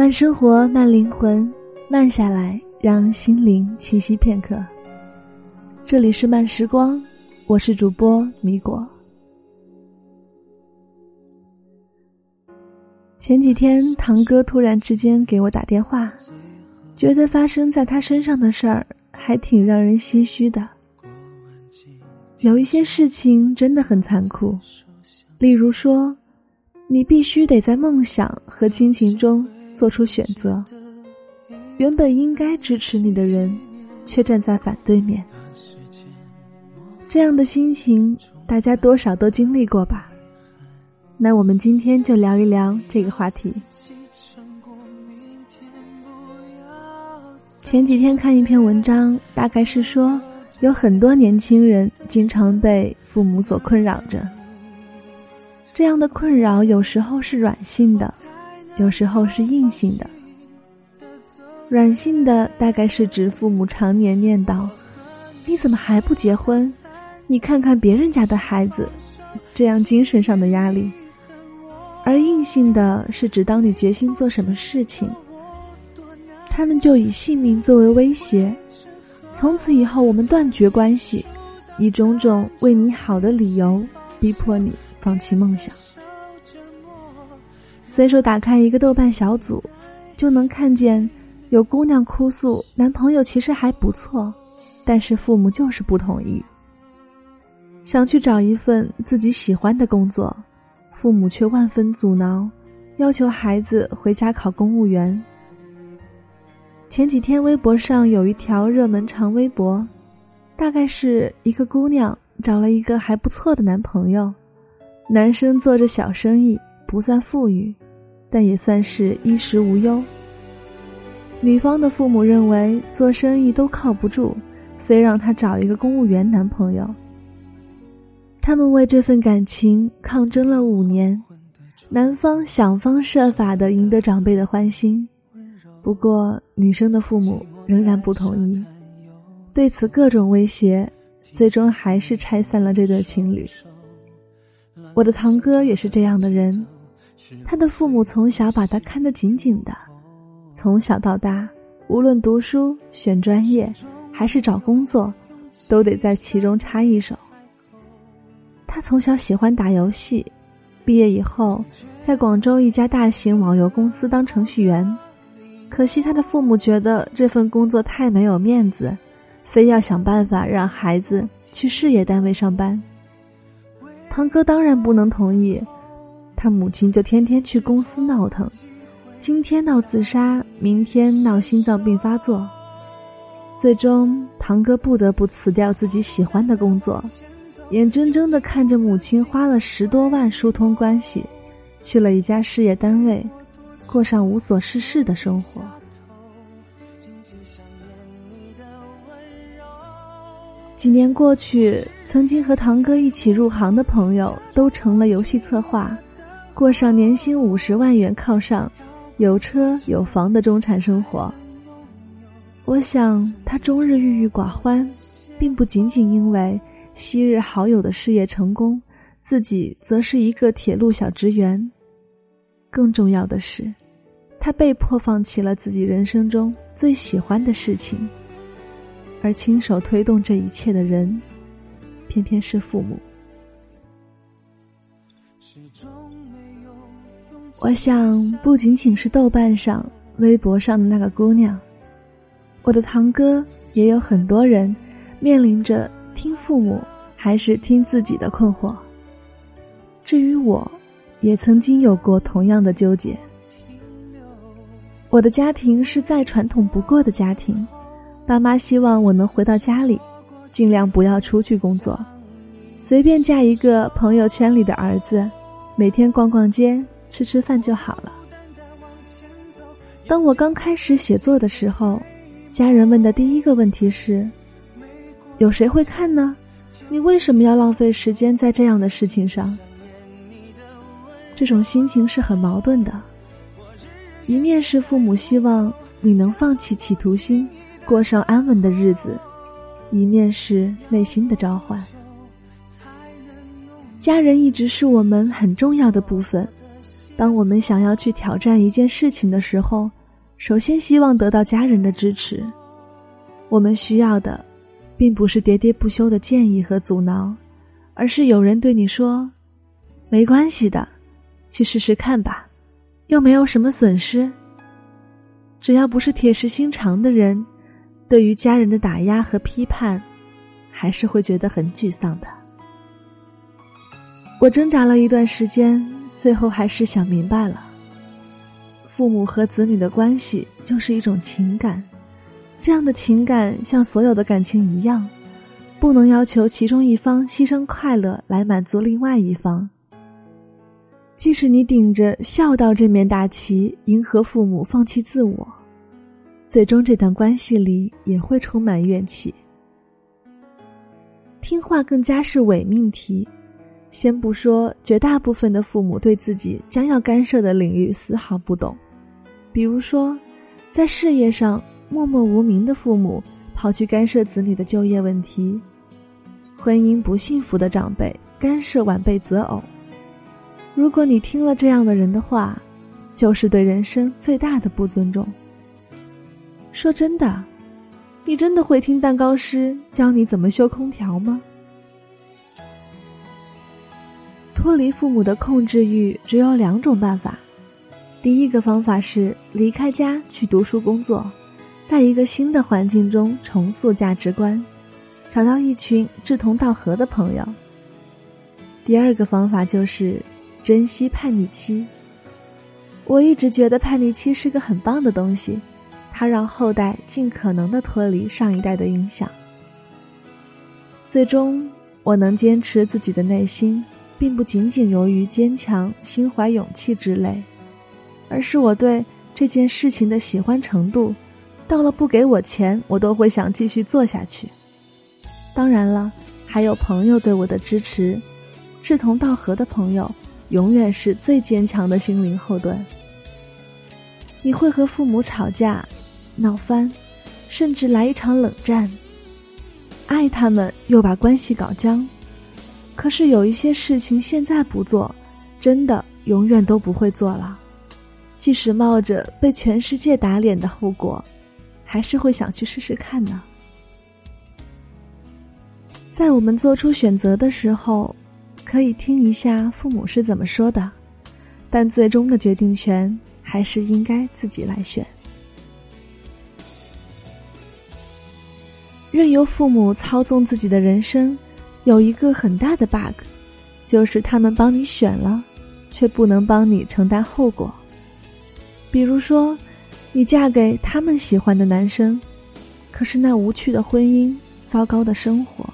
慢生活，慢灵魂，慢下来，让心灵栖息片刻。这里是慢时光，我是主播米果。前几天，堂哥突然之间给我打电话，觉得发生在他身上的事儿还挺让人唏嘘的。有一些事情真的很残酷，例如说，你必须得在梦想和亲情中做出选择。原本应该支持你的人，却站在反对面。这样的心情，大家多少都经历过吧？那我们今天就聊一聊这个话题。前几天看一篇文章，大概是说。有很多年轻人经常被父母所困扰着，这样的困扰有时候是软性的，有时候是硬性的。软性的大概是指父母常年念叨：“你怎么还不结婚？你看看别人家的孩子。”这样精神上的压力。而硬性的是指当你决心做什么事情，他们就以性命作为威胁。从此以后，我们断绝关系，以种种为你好的理由逼迫你放弃梦想。随手打开一个豆瓣小组，就能看见有姑娘哭诉，男朋友其实还不错，但是父母就是不同意。想去找一份自己喜欢的工作，父母却万分阻挠，要求孩子回家考公务员。前几天，微博上有一条热门长微博，大概是一个姑娘找了一个还不错的男朋友，男生做着小生意，不算富裕，但也算是衣食无忧。女方的父母认为做生意都靠不住，非让她找一个公务员男朋友。他们为这份感情抗争了五年，男方想方设法的赢得长辈的欢心。不过，女生的父母仍然不同意，对此各种威胁，最终还是拆散了这对情侣。我的堂哥也是这样的人，他的父母从小把他看得紧紧的，从小到大，无论读书、选专业，还是找工作，都得在其中插一手。他从小喜欢打游戏，毕业以后，在广州一家大型网游公司当程序员。可惜他的父母觉得这份工作太没有面子，非要想办法让孩子去事业单位上班。堂哥当然不能同意，他母亲就天天去公司闹腾，今天闹自杀，明天闹心脏病发作。最终，堂哥不得不辞掉自己喜欢的工作，眼睁睁的看着母亲花了十多万疏通关系，去了一家事业单位。过上无所事事的生活。几年过去，曾经和堂哥一起入行的朋友都成了游戏策划，过上年薪五十万元靠上、有车有房的中产生活。我想，他终日郁郁寡欢，并不仅仅因为昔日好友的事业成功，自己则是一个铁路小职员。更重要的是，他被迫放弃了自己人生中最喜欢的事情，而亲手推动这一切的人，偏偏是父母。我想，不仅仅是豆瓣上、微博上的那个姑娘，我的堂哥也有很多人面临着听父母还是听自己的困惑。至于我。也曾经有过同样的纠结。我的家庭是再传统不过的家庭，爸妈希望我能回到家里，尽量不要出去工作，随便嫁一个朋友圈里的儿子，每天逛逛街、吃吃饭就好了。当我刚开始写作的时候，家人问的第一个问题是：有谁会看呢？你为什么要浪费时间在这样的事情上？这种心情是很矛盾的，一面是父母希望你能放弃企图心，过上安稳的日子，一面是内心的召唤。家人一直是我们很重要的部分，当我们想要去挑战一件事情的时候，首先希望得到家人的支持。我们需要的，并不是喋喋不休的建议和阻挠，而是有人对你说：“没关系的，去试试看吧，又没有什么损失。”只要不是铁石心肠的人，对于家人的打压和批判，还是会觉得很沮丧的。我挣扎了一段时间，最后还是想明白了：父母和子女的关系就是一种情感。这样的情感像所有的感情一样，不能要求其中一方牺牲快乐来满足另外一方。即使你顶着孝道这面大旗，迎合父母，放弃自我，最终这段关系里也会充满怨气。听话更加是伪命题。先不说绝大部分的父母对自己将要干涉的领域丝毫不懂，比如说，在事业上。默默无名的父母跑去干涉子女的就业问题，婚姻不幸福的长辈干涉晚辈择偶。如果你听了这样的人的话，就是对人生最大的不尊重。说真的，你真的会听蛋糕师教你怎么修空调吗？脱离父母的控制欲只有两种办法，第一个方法是离开家去读书工作。在一个新的环境中重塑价值观，找到一群志同道合的朋友。第二个方法就是珍惜叛逆期。我一直觉得叛逆期是个很棒的东西，它让后代尽可能的脱离上一代的影响。最终，我能坚持自己的内心，并不仅仅由于坚强、心怀勇气之类，而是我对这件事情的喜欢程度。到了不给我钱，我都会想继续做下去。当然了，还有朋友对我的支持，志同道合的朋友永远是最坚强的心灵后盾。你会和父母吵架、闹翻，甚至来一场冷战。爱他们又把关系搞僵，可是有一些事情现在不做，真的永远都不会做了，即使冒着被全世界打脸的后果。还是会想去试试看呢。在我们做出选择的时候，可以听一下父母是怎么说的，但最终的决定权还是应该自己来选。任由父母操纵自己的人生，有一个很大的 bug，就是他们帮你选了，却不能帮你承担后果。比如说。你嫁给他们喜欢的男生，可是那无趣的婚姻、糟糕的生活，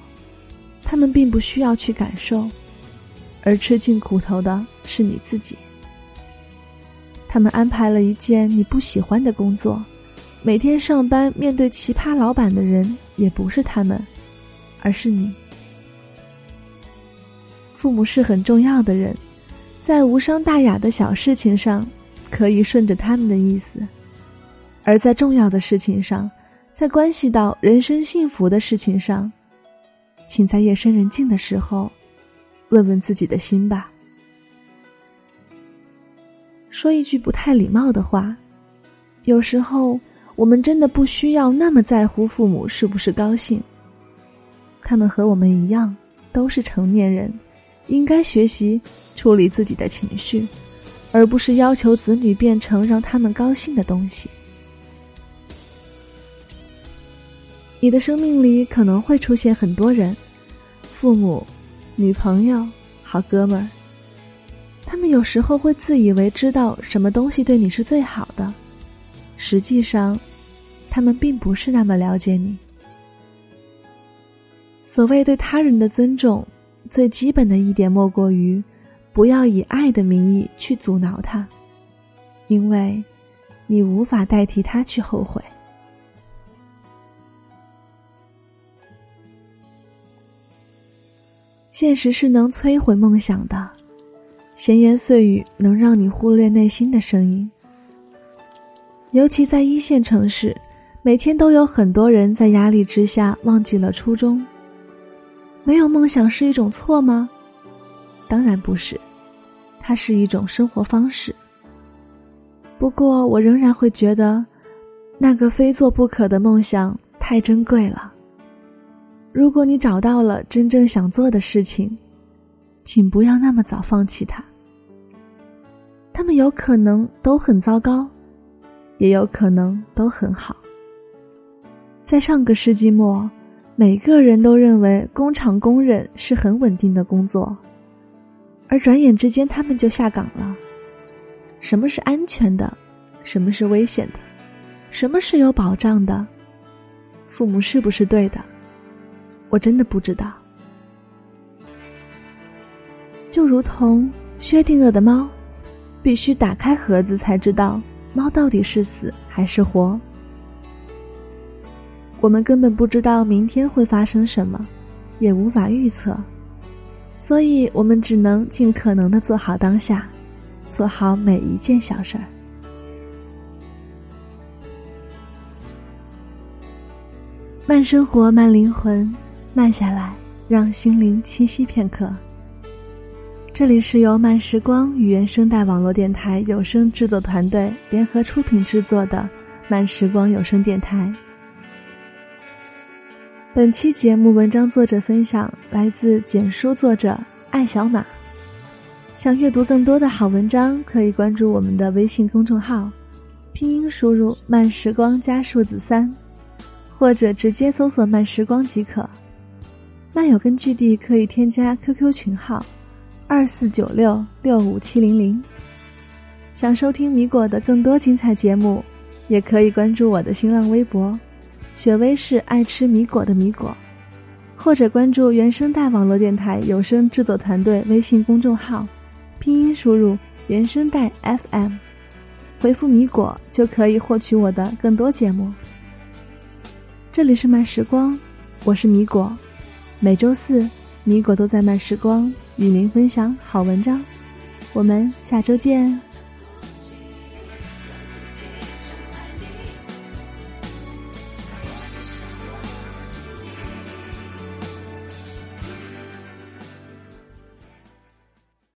他们并不需要去感受，而吃尽苦头的是你自己。他们安排了一件你不喜欢的工作，每天上班面对奇葩老板的人也不是他们，而是你。父母是很重要的人，在无伤大雅的小事情上，可以顺着他们的意思。而在重要的事情上，在关系到人生幸福的事情上，请在夜深人静的时候，问问自己的心吧。说一句不太礼貌的话，有时候我们真的不需要那么在乎父母是不是高兴。他们和我们一样，都是成年人，应该学习处理自己的情绪，而不是要求子女变成让他们高兴的东西。你的生命里可能会出现很多人，父母、女朋友、好哥们儿。他们有时候会自以为知道什么东西对你是最好的，实际上，他们并不是那么了解你。所谓对他人的尊重，最基本的一点莫过于，不要以爱的名义去阻挠他，因为，你无法代替他去后悔。现实是能摧毁梦想的，闲言碎语能让你忽略内心的声音。尤其在一线城市，每天都有很多人在压力之下忘记了初衷。没有梦想是一种错吗？当然不是，它是一种生活方式。不过，我仍然会觉得，那个非做不可的梦想太珍贵了。如果你找到了真正想做的事情，请不要那么早放弃它。他们有可能都很糟糕，也有可能都很好。在上个世纪末，每个人都认为工厂工人是很稳定的工作，而转眼之间他们就下岗了。什么是安全的？什么是危险的？什么是有保障的？父母是不是对的？我真的不知道。就如同薛定谔的猫。必须打开盒子才知道猫到底是死还是活。我们根本不知道明天会发生什么，也无法预测，所以我们只能尽可能的做好当下，做好每一件小事儿。慢生活，慢灵魂，慢下来，让心灵栖息片刻。这里是由慢时光与原声带网络电台有声制作团队联合出品制作的慢时光有声电台。本期节目文章作者分享来自简书作者艾小马。想阅读更多的好文章，可以关注我们的微信公众号，拼音输入“慢时光”加数字三，或者直接搜索“慢时光”即可。漫友根据地可以添加 QQ 群号。二四九六六五七零零，想收听米果的更多精彩节目，也可以关注我的新浪微博“雪薇是爱吃米果的米果”，或者关注原声带网络电台有声制作团队微信公众号，拼音输入“原声带 FM”，回复“米果”就可以获取我的更多节目。这里是慢时光，我是米果，每周四米果都在慢时光。与您分享好文章，我们下周见。